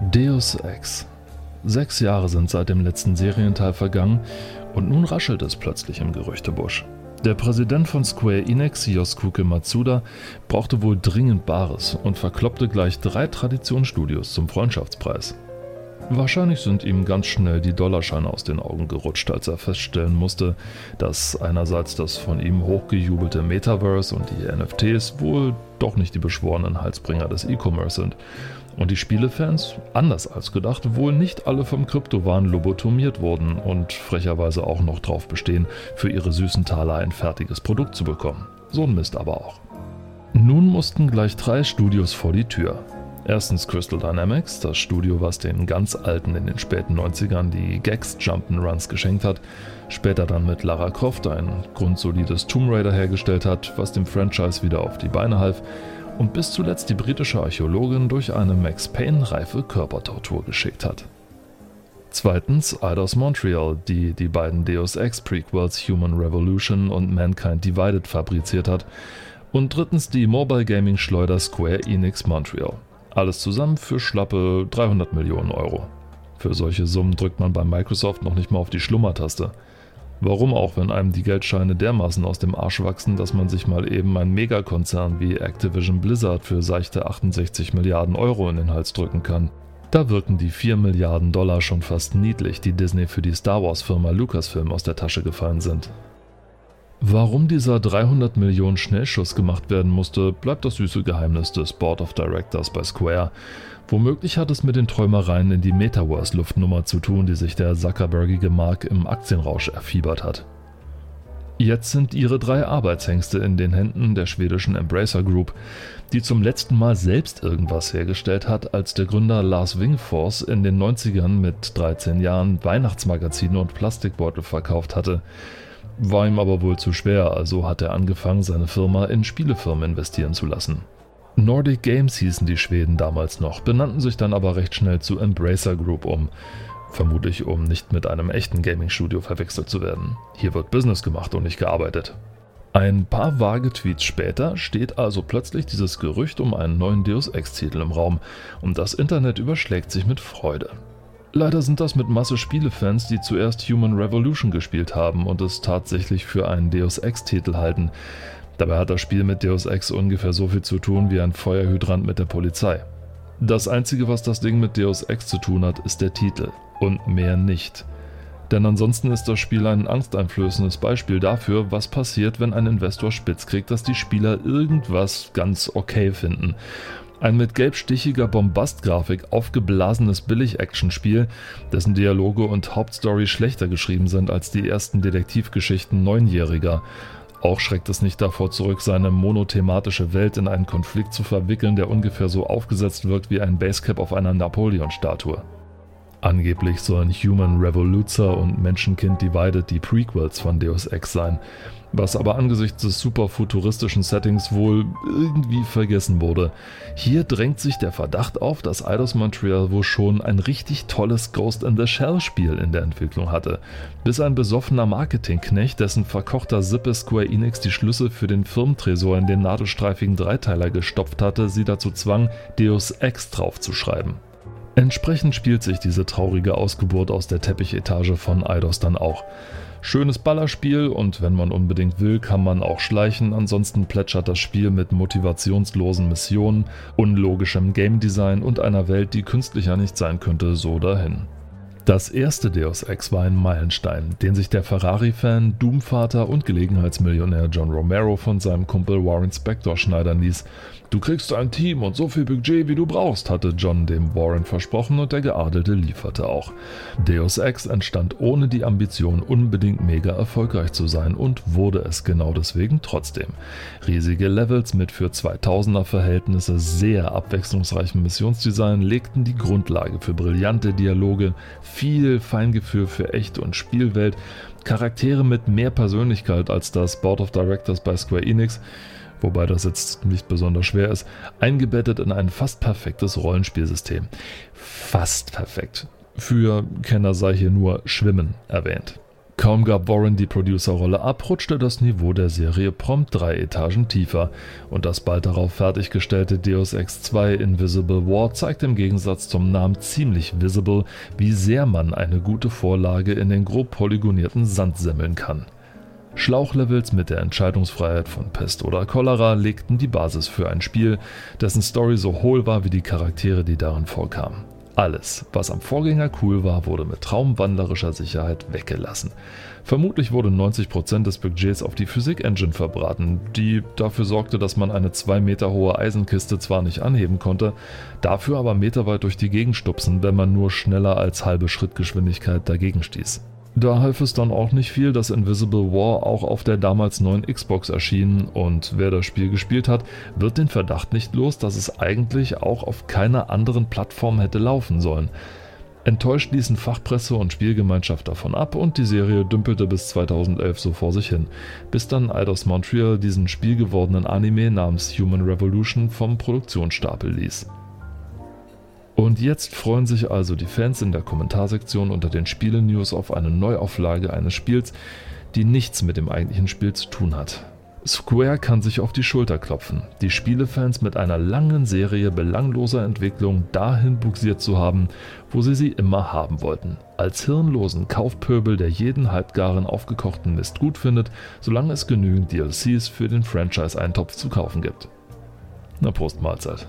Deus Ex. Sechs Jahre sind seit dem letzten Serienteil vergangen und nun raschelt es plötzlich im Gerüchtebusch. Der Präsident von Square Enix, Yosuke Matsuda, brauchte wohl dringend Bares und verkloppte gleich drei Traditionsstudios zum Freundschaftspreis. Wahrscheinlich sind ihm ganz schnell die Dollarscheine aus den Augen gerutscht, als er feststellen musste, dass einerseits das von ihm hochgejubelte Metaverse und die NFTs wohl doch nicht die beschworenen Halsbringer des E-Commerce sind und die Spielefans, anders als gedacht, wohl nicht alle vom Kryptowahn lobotomiert wurden und frecherweise auch noch drauf bestehen, für ihre süßen Taler ein fertiges Produkt zu bekommen. So ein Mist aber auch. Nun mussten gleich drei Studios vor die Tür. Erstens Crystal Dynamics, das Studio, was den ganz alten in den späten 90ern die Gags Jump'n'Runs geschenkt hat, später dann mit Lara Croft ein grundsolides Tomb Raider hergestellt hat, was dem Franchise wieder auf die Beine half und bis zuletzt die britische Archäologin durch eine Max Payne-reife Körpertortur geschickt hat. Zweitens Eidos Montreal, die die beiden Deus Ex Prequels Human Revolution und Mankind Divided fabriziert hat. Und drittens die Mobile Gaming Schleuder Square Enix Montreal. Alles zusammen für schlappe 300 Millionen Euro. Für solche Summen drückt man bei Microsoft noch nicht mal auf die Schlummertaste. Warum auch, wenn einem die Geldscheine dermaßen aus dem Arsch wachsen, dass man sich mal eben einen Megakonzern wie Activision Blizzard für seichte 68 Milliarden Euro in den Hals drücken kann. Da wirken die 4 Milliarden Dollar schon fast niedlich, die Disney für die Star Wars Firma Lucasfilm aus der Tasche gefallen sind. Warum dieser 300 Millionen Schnellschuss gemacht werden musste, bleibt das süße Geheimnis des Board of Directors bei Square. Womöglich hat es mit den Träumereien in die Metaverse-Luftnummer zu tun, die sich der Zuckerbergige Mark im Aktienrausch erfiebert hat. Jetzt sind ihre drei Arbeitshengste in den Händen der schwedischen Embracer Group, die zum letzten Mal selbst irgendwas hergestellt hat, als der Gründer Lars Wingforce in den 90ern mit 13 Jahren Weihnachtsmagazine und Plastikbeutel verkauft hatte. War ihm aber wohl zu schwer, also hat er angefangen, seine Firma in Spielefirmen investieren zu lassen. Nordic Games hießen die Schweden damals noch, benannten sich dann aber recht schnell zu Embracer Group um. Vermutlich um nicht mit einem echten Gaming-Studio verwechselt zu werden. Hier wird Business gemacht und nicht gearbeitet. Ein paar vage Tweets später steht also plötzlich dieses Gerücht um einen neuen Deus Ex-Titel im Raum und das Internet überschlägt sich mit Freude. Leider sind das mit Masse Spielefans, die zuerst Human Revolution gespielt haben und es tatsächlich für einen Deus Ex-Titel halten. Dabei hat das Spiel mit Deus Ex ungefähr so viel zu tun wie ein Feuerhydrant mit der Polizei. Das einzige, was das Ding mit Deus Ex zu tun hat, ist der Titel und mehr nicht. Denn ansonsten ist das Spiel ein angsteinflößendes Beispiel dafür, was passiert, wenn ein Investor spitz kriegt, dass die Spieler irgendwas ganz okay finden ein mit gelbstichiger Bombastgrafik aufgeblasenes Billig-Action-Spiel, dessen Dialoge und Hauptstory schlechter geschrieben sind als die ersten Detektivgeschichten Neunjähriger. Auch schreckt es nicht davor zurück, seine monothematische Welt in einen Konflikt zu verwickeln, der ungefähr so aufgesetzt wirkt wie ein Basecap auf einer Napoleon-Statue. Angeblich sollen Human Revolution und Menschenkind Divided die Prequels von Deus Ex sein was aber angesichts des super futuristischen Settings wohl irgendwie vergessen wurde. Hier drängt sich der Verdacht auf, dass Eidos Montreal wohl schon ein richtig tolles Ghost in the Shell Spiel in der Entwicklung hatte, bis ein besoffener Marketingknecht, dessen verkochter Sippe Square Enix die Schlüssel für den Firmentresor in den nadelstreifigen Dreiteiler gestopft hatte, sie dazu zwang, Deus Ex draufzuschreiben. Entsprechend spielt sich diese traurige Ausgeburt aus der Teppichetage von Eidos dann auch. Schönes Ballerspiel und wenn man unbedingt will, kann man auch schleichen. Ansonsten plätschert das Spiel mit motivationslosen Missionen, unlogischem Game Design und einer Welt, die künstlicher nicht sein könnte, so dahin. Das erste Deus Ex war ein Meilenstein, den sich der Ferrari-Fan, Doom-Vater und Gelegenheitsmillionär John Romero von seinem Kumpel Warren Spector schneidern ließ Du kriegst ein Team und so viel Budget, wie du brauchst, hatte John dem Warren versprochen und der Geadelte lieferte auch. Deus Ex entstand ohne die Ambition, unbedingt mega erfolgreich zu sein und wurde es genau deswegen trotzdem. Riesige Levels mit für 2000er Verhältnisse sehr abwechslungsreichem Missionsdesign legten die Grundlage für brillante Dialoge, viel Feingefühl für Echt- und Spielwelt, Charaktere mit mehr Persönlichkeit als das Board of Directors bei Square Enix, wobei das jetzt nicht besonders schwer ist, eingebettet in ein fast perfektes Rollenspielsystem. Fast perfekt. Für Kenner sei hier nur Schwimmen erwähnt. Kaum gab Warren die Producerrolle ab, rutschte das Niveau der Serie prompt drei Etagen tiefer und das bald darauf fertiggestellte Deus Ex 2 Invisible War zeigt im Gegensatz zum Namen ziemlich visible, wie sehr man eine gute Vorlage in den grob polygonierten Sand semmeln kann. Schlauchlevels mit der Entscheidungsfreiheit von Pest oder Cholera legten die Basis für ein Spiel, dessen Story so hohl war wie die Charaktere, die darin vorkamen. Alles, was am Vorgänger cool war, wurde mit traumwandlerischer Sicherheit weggelassen. Vermutlich wurde 90% des Budgets auf die Physik-Engine verbraten, die dafür sorgte, dass man eine 2 Meter hohe Eisenkiste zwar nicht anheben konnte, dafür aber meterweit durch die Gegend stupsen, wenn man nur schneller als halbe Schrittgeschwindigkeit dagegen stieß. Da half es dann auch nicht viel, dass Invisible War auch auf der damals neuen Xbox erschien und wer das Spiel gespielt hat, wird den Verdacht nicht los, dass es eigentlich auch auf keiner anderen Plattform hätte laufen sollen. Enttäuscht ließen Fachpresse und Spielgemeinschaft davon ab und die Serie dümpelte bis 2011 so vor sich hin, bis dann Eidos Montreal diesen spielgewordenen Anime namens Human Revolution vom Produktionsstapel ließ. Und jetzt freuen sich also die Fans in der Kommentarsektion unter den Spiele-News auf eine Neuauflage eines Spiels, die nichts mit dem eigentlichen Spiel zu tun hat. Square kann sich auf die Schulter klopfen, die Spielefans mit einer langen Serie belangloser Entwicklung dahin buxiert zu haben, wo sie sie immer haben wollten. Als hirnlosen Kaufpöbel, der jeden halbgaren aufgekochten Mist gut findet, solange es genügend DLCs für den Franchise-Eintopf zu kaufen gibt. Na Prost Mahlzeit.